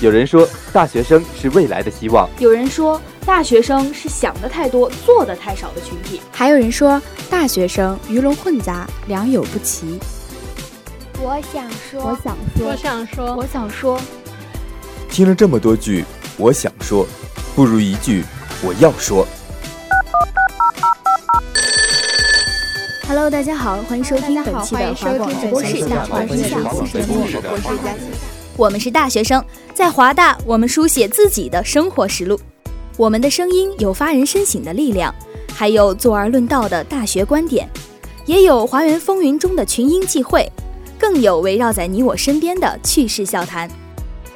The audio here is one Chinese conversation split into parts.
有人说，大学生是未来的希望；有人说，大学生是想的太多、做的太少的群体；还有人说，大学生鱼龙混杂、良莠不齐。我想说，我想说，我想说，我想说。听了这么多句，我想说，不如一句我要说。Hello，大家好，欢迎收听本期的华广直播室。我是佳琪，我是佳琪。我们是大学生，在华大，我们书写自己的生活实录。我们的声音有发人深省的力量，还有坐而论道的大学观点，也有华园风云中的群英际会，更有围绕在你我身边的趣事笑谈。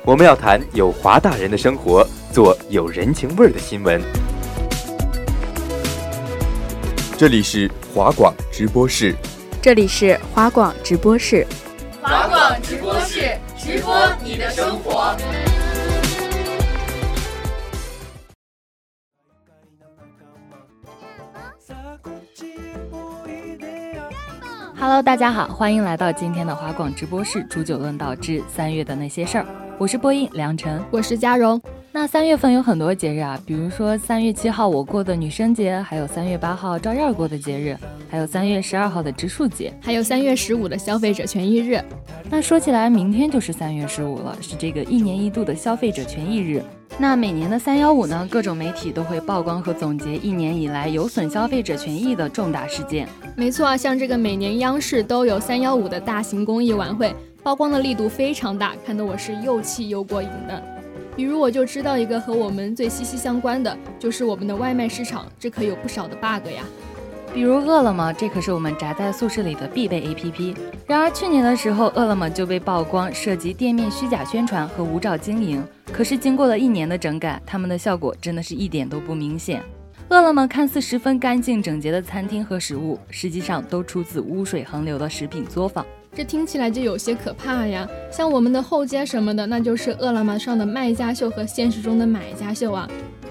我们要谈有华大人的生活，做有人情味儿的新闻。这里是华广直播室，这里是华广直播室，华广直播室。直播你的生活。Hello，大家好，欢迎来到今天的华广直播室《煮酒论道之三月的那些事儿》。我是播音梁晨，我是嘉荣。那三月份有很多节日啊，比如说三月七号我过的女生节，还有三月八号赵燕过的节日，还有三月十二号的植树节，还有三月十五的消费者权益日。那说起来，明天就是三月十五了，是这个一年一度的消费者权益日。那每年的三幺五呢，各种媒体都会曝光和总结一年以来有损消费者权益的重大事件。没错啊，像这个每年央视都有三幺五的大型公益晚会，曝光的力度非常大，看得我是又气又过瘾的。比如我就知道一个和我们最息息相关的，就是我们的外卖市场，这可有不少的 bug 呀。比如饿了么，这可是我们宅在宿舍里的必备 APP。然而去年的时候，饿了么就被曝光涉及店面虚假宣传和无照经营。可是经过了一年的整改，他们的效果真的是一点都不明显。饿了么看似十分干净整洁的餐厅和食物，实际上都出自污水横流的食品作坊。这听起来就有些可怕呀！像我们的后街什么的，那就是饿了么上的卖家秀和现实中的买家秀啊。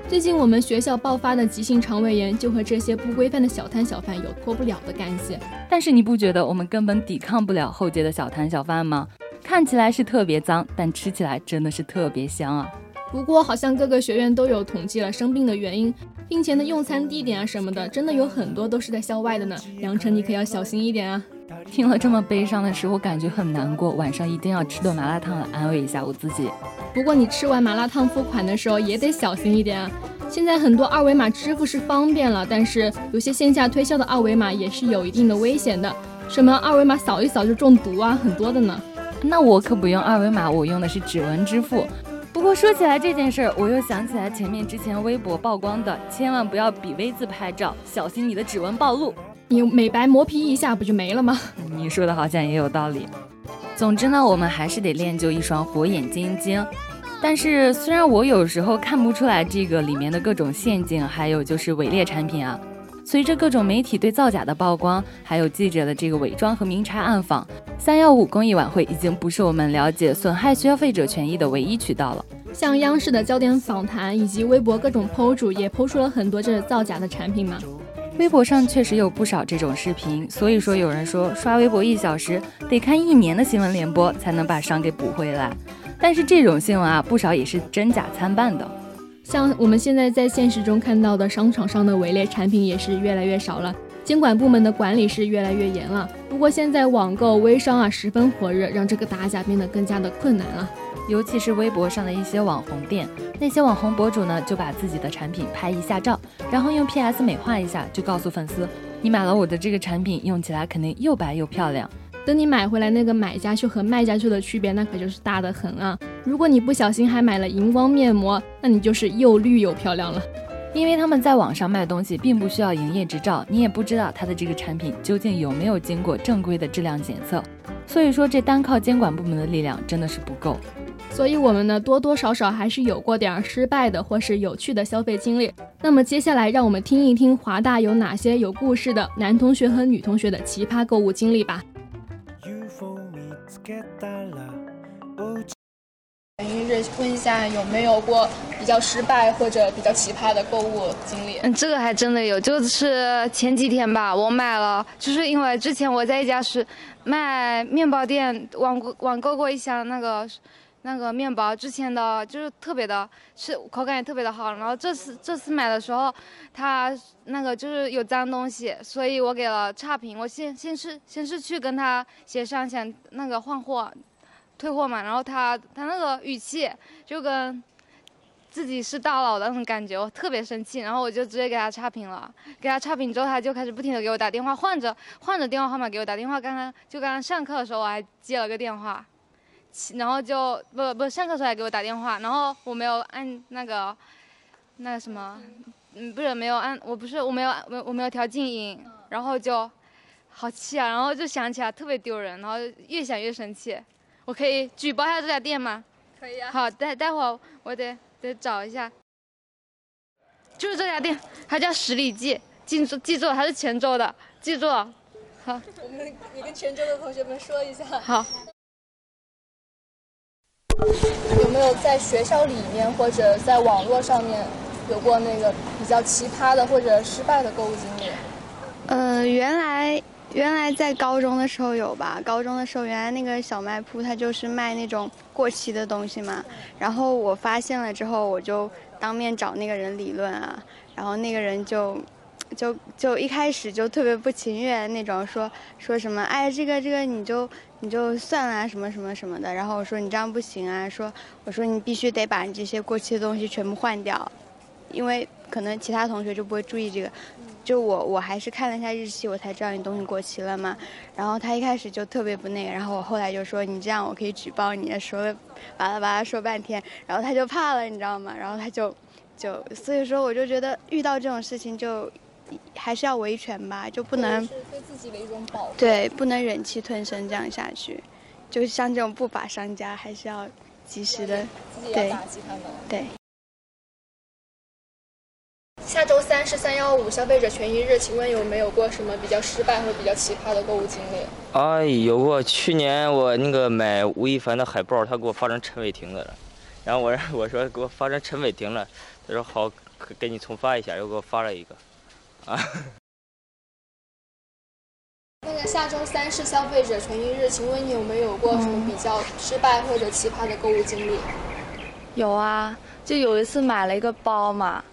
最近我们学校爆发的急性肠胃炎，就和这些不规范的小摊小贩有脱不了的干系。但是你不觉得我们根本抵抗不了后街的小摊小贩吗？看起来是特别脏，但吃起来真的是特别香啊！不过好像各个学院都有统计了生病的原因，并且呢，用餐地点啊什么的，真的有很多都是在校外的呢。杨晨，你可要小心一点啊！听了这么悲伤的事，我感觉很难过。晚上一定要吃顿麻辣烫来安慰一下我自己。不过你吃完麻辣烫付款的时候也得小心一点啊。现在很多二维码支付是方便了，但是有些线下推销的二维码也是有一定的危险的。什么二维码扫一扫就中毒啊，很多的呢。那我可不用二维码，我用的是指纹支付。不过说起来这件事儿，我又想起来前面之前微博曝光的，千万不要比 V 字拍照，小心你的指纹暴露。你美白磨皮一下不就没了吗？你说的好像也有道理。总之呢，我们还是得练就一双火眼金睛。但是虽然我有时候看不出来这个里面的各种陷阱，还有就是伪劣产品啊，随着各种媒体对造假的曝光，还有记者的这个伪装和明察暗访，三幺五公益晚会已经不是我们了解损害消费者权益的唯一渠道了。像央视的焦点访谈以及微博各种 PO 主也 PO 出了很多这造假的产品嘛。微博上确实有不少这种视频，所以说有人说刷微博一小时得看一年的新闻联播才能把伤给补回来。但是这种新闻啊，不少也是真假参半的。像我们现在在现实中看到的商场上的伪劣产品也是越来越少了，监管部门的管理是越来越严了。不过现在网购微商啊十分火热，让这个打假变得更加的困难了。尤其是微博上的一些网红店，那些网红博主呢，就把自己的产品拍一下照，然后用 PS 美化一下，就告诉粉丝，你买了我的这个产品，用起来肯定又白又漂亮。等你买回来，那个买家秀和卖家秀的区别，那可就是大的很啊！如果你不小心还买了荧光面膜，那你就是又绿又漂亮了。因为他们在网上卖东西，并不需要营业执照，你也不知道他的这个产品究竟有没有经过正规的质量检测，所以说这单靠监管部门的力量真的是不够。所以，我们呢多多少少还是有过点失败的或是有趣的消费经历。那么，接下来让我们听一听华大有哪些有故事的男同学和女同学的奇葩购物经历吧。全一日问一下有没有过比较失败或者比较奇葩的购物经历？嗯，这个还真的有，就是前几天吧，我买了，就是因为之前我在一家是卖面包店网网购过一箱那个那个面包，之前的就是特别的，是口感也特别的好。然后这次这次买的时候，它那个就是有脏东西，所以我给了差评。我先先是先是去跟他协商想那个换货。退货嘛，然后他他那个语气就跟自己是大佬的那种感觉，我特别生气，然后我就直接给他差评了。给他差评之后，他就开始不停的给我打电话，换着换着电话号码给我打电话。刚刚就刚刚上课的时候我还接了个电话，然后就不不上课时候还给我打电话，然后我没有按那个那个什么，嗯不是没有按，我不是我没有我我没有调静音，然后就好气啊，然后就想起来特别丢人，然后越想越生气。我可以举报一下这家店吗？可以啊。好，待待会儿我得得找一下，就是这家店，它叫十里记，记住记住，它是泉州的，记住了。好，我们你跟泉州的同学们说一下。好。有没有在学校里面或者在网络上面有过那个比较奇葩的或者失败的购物经历？呃，原来。原来在高中的时候有吧，高中的时候原来那个小卖铺它就是卖那种过期的东西嘛，然后我发现了之后，我就当面找那个人理论啊，然后那个人就，就就一开始就特别不情愿那种，说说什么，哎，这个这个你就你就算了什么什么什么的，然后我说你这样不行啊，说我说你必须得把你这些过期的东西全部换掉，因为可能其他同学就不会注意这个。就我我还是看了一下日期，我才知道你东西过期了嘛。然后他一开始就特别不那个，然后我后来就说你这样我可以举报你，说了巴拉巴拉说半天，然后他就怕了，你知道吗？然后他就就所以说我就觉得遇到这种事情就还是要维权吧，就不能对自己的一种保护，对，不能忍气吞声这样下去。就像这种不法商家，还是要及时的对对。下周三是三幺五消费者权益日，请问有没有过什么比较失败或比较奇葩的购物经历？哎，有过。去年我那个买吴亦凡的海报，他给我发成陈伟霆的了。然后我 我说给我发成陈伟霆了，他说好，给你重发一下，又给我发了一个。啊。那个下周三是消费者权益日，请问你有没有过什么比较失败或者奇葩的购物经历？有啊，就有一次买了一个包嘛。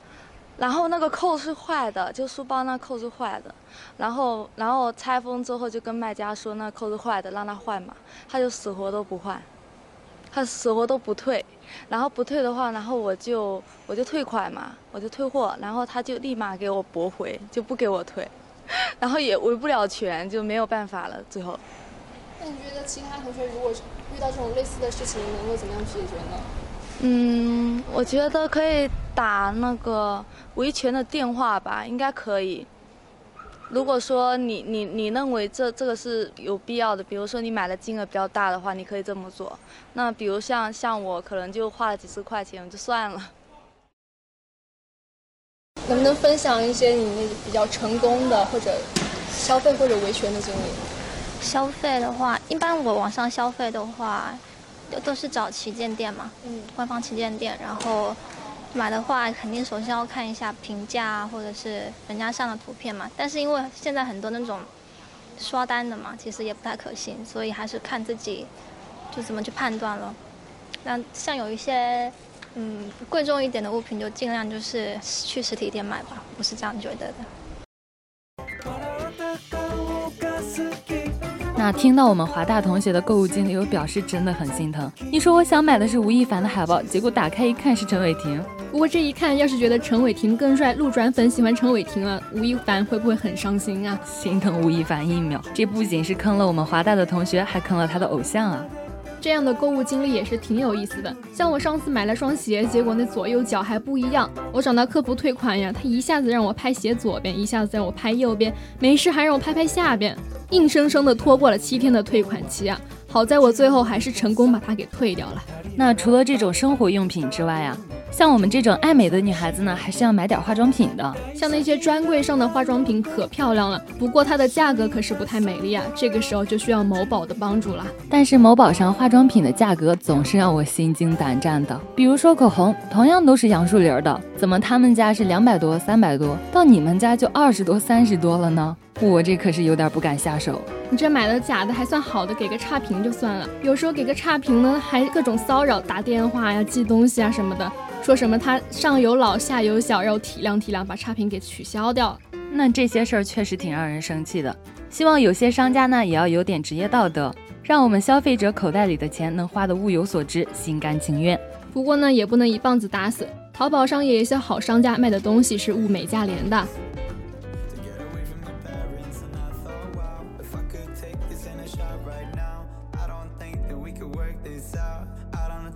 然后那个扣是坏的，就书包那扣是坏的，然后然后拆封之后就跟卖家说那扣是坏的，让他换嘛，他就死活都不换，他死活都不退，然后不退的话，然后我就我就退款嘛，我就退货，然后他就立马给我驳回，就不给我退，然后也维不了权，就没有办法了，最后。那你觉得其他同学如果遇到这种类似的事情，能够怎么样解决呢？嗯，我觉得可以打那个维权的电话吧，应该可以。如果说你你你认为这这个是有必要的，比如说你买的金额比较大的话，你可以这么做。那比如像像我可能就花了几十块钱，就算了。能不能分享一些你那比较成功的或者消费或者维权的经历？消费的话，一般我网上消费的话。都是找旗舰店嘛，嗯，官方旗舰店，然后买的话，肯定首先要看一下评价或者是人家上的图片嘛。但是因为现在很多那种刷单的嘛，其实也不太可信，所以还是看自己就怎么去判断了。那像有一些嗯贵重一点的物品，就尽量就是去实体店买吧，我是这样觉得的。那听到我们华大同学的购物经历，我表示真的很心疼。你说我想买的是吴亦凡的海报，结果打开一看是陈伟霆。不过这一看，要是觉得陈伟霆更帅，路转粉喜欢陈伟霆了，吴亦凡会不会很伤心啊？心疼吴亦凡一秒，这不仅是坑了我们华大的同学，还坑了他的偶像啊！这样的购物经历也是挺有意思的。像我上次买了双鞋，结果那左右脚还不一样，我找到客服退款呀，他一下子让我拍鞋左边，一下子让我拍右边，没事还让我拍拍下边。硬生生的拖过了七天的退款期啊！好在我最后还是成功把它给退掉了。那除了这种生活用品之外啊，像我们这种爱美的女孩子呢，还是要买点化妆品的。像那些专柜上的化妆品可漂亮了，不过它的价格可是不太美丽啊。这个时候就需要某宝的帮助了。但是某宝上化妆品的价格总是让我心惊胆战的。比如说口红，同样都是杨树林的，怎么他们家是两百多、三百多，到你们家就二十多、三十多了呢？我这可是有点不敢下手。你这买的假的还算好的，给个差评就算了。有时候给个差评呢，还各种骚扰，打电话呀、寄东西啊什么的，说什么他上有老下有小，要体谅体谅，把差评给取消掉。那这些事儿确实挺让人生气的。希望有些商家呢也要有点职业道德，让我们消费者口袋里的钱能花的物有所值，心甘情愿。不过呢，也不能一棒子打死。淘宝上也有一些好商家卖的东西是物美价廉的。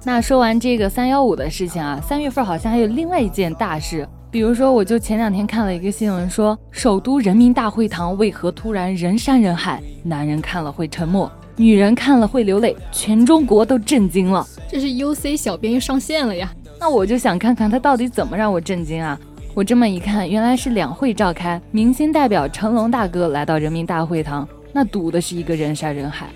那说完这个三幺五的事情啊，三月份好像还有另外一件大事，比如说，我就前两天看了一个新闻，说首都人民大会堂为何突然人山人海？男人看了会沉默，女人看了会流泪，全中国都震惊了。这是 UC 小编又上线了呀？那我就想看看他到底怎么让我震惊啊！我这么一看，原来是两会召开，明星代表成龙大哥来到人民大会堂，那堵的是一个人山人海。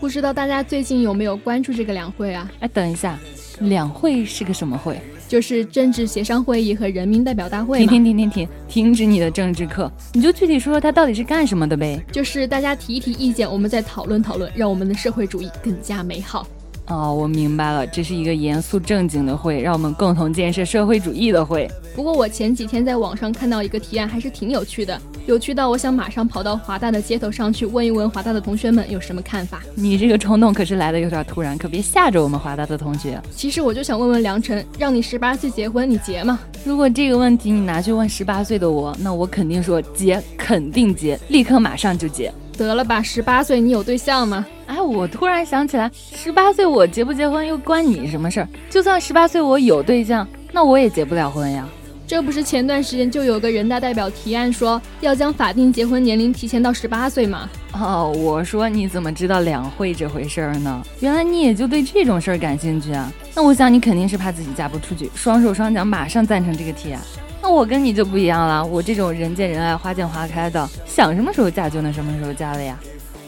不知道大家最近有没有关注这个两会啊？哎，等一下，两会是个什么会？就是政治协商会议和人民代表大会。停停停停停，停止你的政治课，你就具体说说它到底是干什么的呗？就是大家提一提意见，我们再讨论讨论，让我们的社会主义更加美好。哦，我明白了，这是一个严肃正经的会，让我们共同建设社会主义的会。不过我前几天在网上看到一个提案，还是挺有趣的，有趣到我想马上跑到华大的街头上去问一问华大的同学们有什么看法。你这个冲动可是来的有点突然，可别吓着我们华大的同学。其实我就想问问梁晨，让你十八岁结婚，你结吗？如果这个问题你拿去问十八岁的我，那我肯定说结，肯定结，立刻马上就结。得了吧，十八岁你有对象吗？哎，我突然想起来，十八岁我结不结婚又关你什么事儿？就算十八岁我有对象，那我也结不了婚呀。这不是前段时间就有个人大代表提案说要将法定结婚年龄提前到十八岁吗？哦，我说你怎么知道两会这回事儿呢？原来你也就对这种事儿感兴趣啊？那我想你肯定是怕自己嫁不出去，双手双脚马上赞成这个提案。那我跟你就不一样了，我这种人见人爱、花见花开的，想什么时候嫁就能什么时候嫁了呀。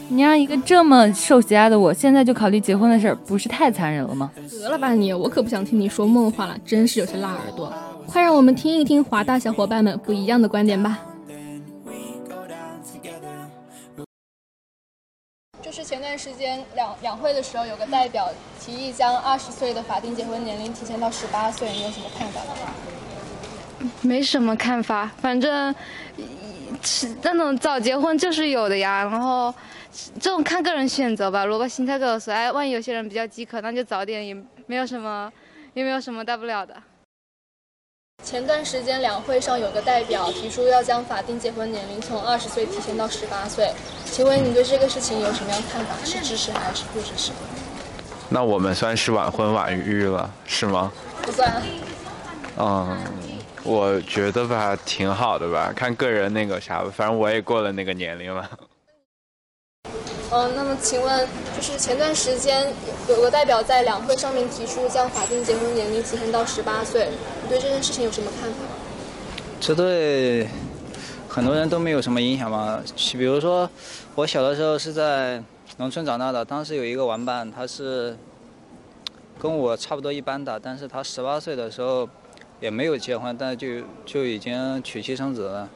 你让一个这么受喜爱的我现在就考虑结婚的事儿，不是太残忍了吗？得了吧你，我可不想听你说梦话了，真是有些辣耳朵。快让我们听一听华大小伙伴们不一样的观点吧。就是前段时间两两会的时候，有个代表提议将二十岁的法定结婚年龄提前到十八岁，你有什么看法吗？没什么看法，反正是那种早结婚就是有的呀。然后这种看个人选择吧。萝卜心态各有所爱，万一有些人比较饥渴，那就早点也没有什么，也没有什么大不了的。前段时间两会上有个代表提出要将法定结婚年龄从二十岁提前到十八岁，请问你对这个事情有什么样看法？是支持还是不支持？那我们算是晚婚晚育了，是吗？不算。嗯。我觉得吧，挺好的吧，看个人那个啥吧，反正我也过了那个年龄了。嗯，那么请问，就是前段时间有个代表在两会上面提出将法定结婚年龄提前到十八岁，你对这件事情有什么看法？这对很多人都没有什么影响吧。比如说，我小的时候是在农村长大的，当时有一个玩伴，他是跟我差不多一般大，但是他十八岁的时候。也没有结婚，但就就已经娶妻生子了，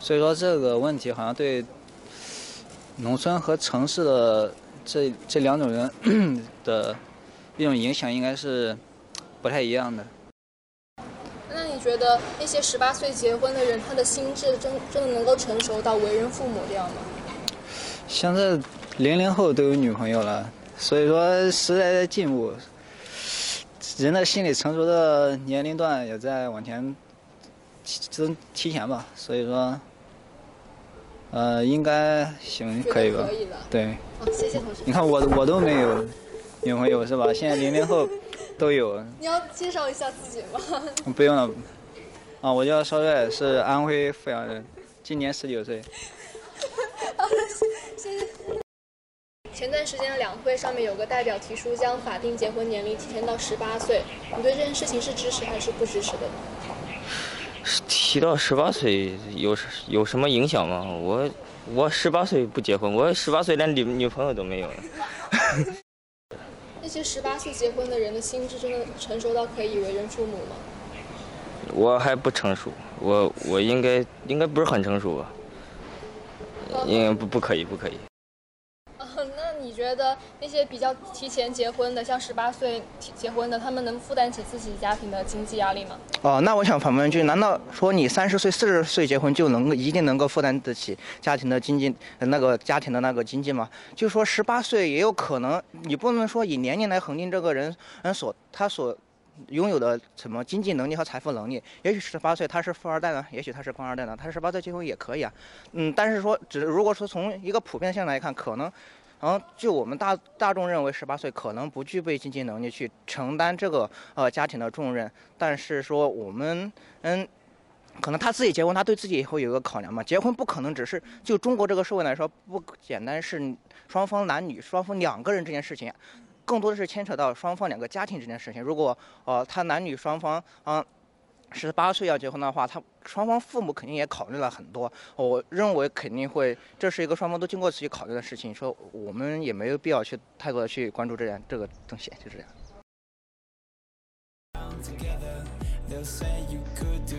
所以说这个问题好像对农村和城市的这这两种人 的一种影响应该是不太一样的。那你觉得那些十八岁结婚的人，他的心智真真的能够成熟到为人父母这样吗？现在零零后都有女朋友了，所以说时代在进步。人的心理成熟的年龄段也在往前提提前吧，所以说，呃，应该行可以吧？可以的对。谢谢同学。你看我我都没有女朋友是吧？现在零零后都有。你要介绍一下自己吗？不用了。啊，我叫邵帅，是安徽阜阳人，今年十九岁。谢谢。前段时间的两会上面有个代表提出将法定结婚年龄提前到十八岁，你对这件事情是支持还是不支持的？提到十八岁有有什么影响吗？我我十八岁不结婚，我十八岁连女女朋友都没有呢。那些十八岁结婚的人的心智真的成熟到可以为人父母吗？我还不成熟，我我应该应该不是很成熟吧？应该不不可以不可以。觉得那些比较提前结婚的，像十八岁结婚的，他们能负担起自己家庭的经济压力吗？哦，那我想反问一句：难道说你三十岁、四十岁结婚就能一定能够负担得起家庭的经济那个家庭的那个经济吗？就说十八岁也有可能，你不能说以年龄来恒定这个人人所他所。拥有的什么经济能力和财富能力？也许十八岁他是富二代呢，也许他是官二代呢，他十八岁结婚也可以啊。嗯，但是说，只如果说从一个普遍性来看，可能，然后就我们大大众认为十八岁可能不具备经济能力去承担这个呃家庭的重任。但是说我们嗯，可能他自己结婚，他对自己也会有一个考量嘛。结婚不可能只是就中国这个社会来说，不简单是双方男女双方两个人这件事情。更多的是牵扯到双方两个家庭这件事情。如果呃他男女双方啊十八岁要结婚的话，他双方父母肯定也考虑了很多。我认为肯定会，这是一个双方都经过仔细考虑的事情。说我们也没有必要去太多的去关注这样这个东西，就这样。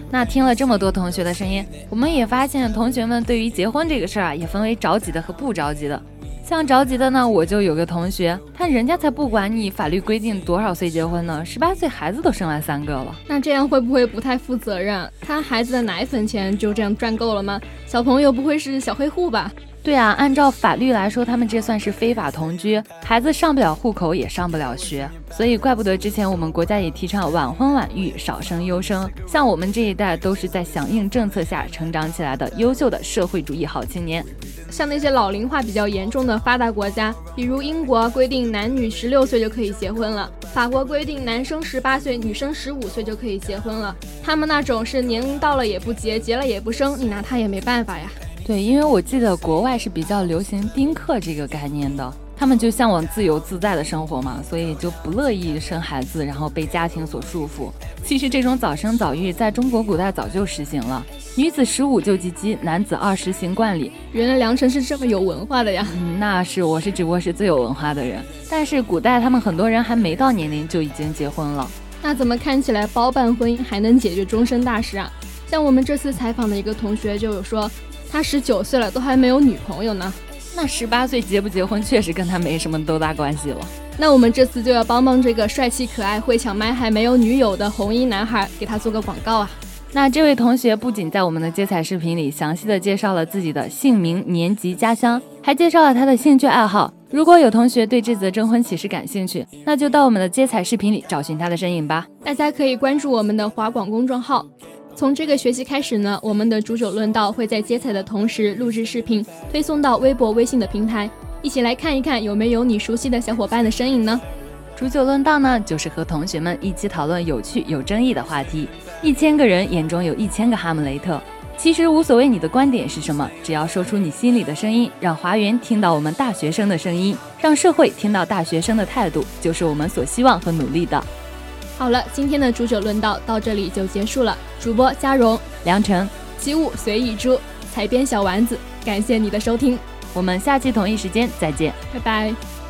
那听了这么多同学的声音，我们也发现同学们对于结婚这个事儿啊，也分为着急的和不着急的。像着急的呢，我就有个同学，他人家才不管你法律规定多少岁结婚呢，十八岁孩子都生完三个了，那这样会不会不太负责任？他孩子的奶粉钱就这样赚够了吗？小朋友不会是小黑户吧？对啊，按照法律来说，他们这算是非法同居，孩子上不了户口，也上不了学，所以怪不得之前我们国家也提倡晚婚晚育，少生优生。像我们这一代都是在响应政策下成长起来的优秀的社会主义好青年。像那些老龄化比较严重的发达国家，比如英国规定男女十六岁就可以结婚了，法国规定男生十八岁，女生十五岁就可以结婚了。他们那种是年龄到了也不结，结了也不生，你拿他也没办法呀。对，因为我记得国外是比较流行丁克这个概念的，他们就向往自由自在的生活嘛，所以就不乐意生孩子，然后被家庭所束缚。其实这种早生早育在中国古代早就实行了，女子十五就及笄，男子二十行冠礼。原来梁辰是这么有文化的呀？嗯，那是，我是只不过是最有文化的人。但是古代他们很多人还没到年龄就已经结婚了，那怎么看起来包办婚姻还能解决终身大事啊？像我们这次采访的一个同学就有说。他十九岁了，都还没有女朋友呢。那十八岁结不结婚，确实跟他没什么多大关系了。那我们这次就要帮帮这个帅气可爱、会抢麦还没有女友的红衣男孩，给他做个广告啊！那这位同学不仅在我们的接彩视频里详细的介绍了自己的姓名、年级、家乡，还介绍了他的兴趣爱好。如果有同学对这则征婚启事感兴趣，那就到我们的接彩视频里找寻他的身影吧。大家可以关注我们的华广公众号。从这个学期开始呢，我们的煮酒论道会在接彩的同时录制视频，推送到微博、微信的平台，一起来看一看有没有你熟悉的小伙伴的身影呢？煮酒论道呢，就是和同学们一起讨论有趣、有争议的话题。一千个人眼中有一千个哈姆雷特，其实无所谓你的观点是什么，只要说出你心里的声音，让华园听到我们大学生的声音，让社会听到大学生的态度，就是我们所希望和努力的。好了，今天的煮酒论道到这里就结束了。主播嘉荣、梁晨、其物随意猪、采编小丸子，感谢你的收听，我们下期同一时间再见，拜拜。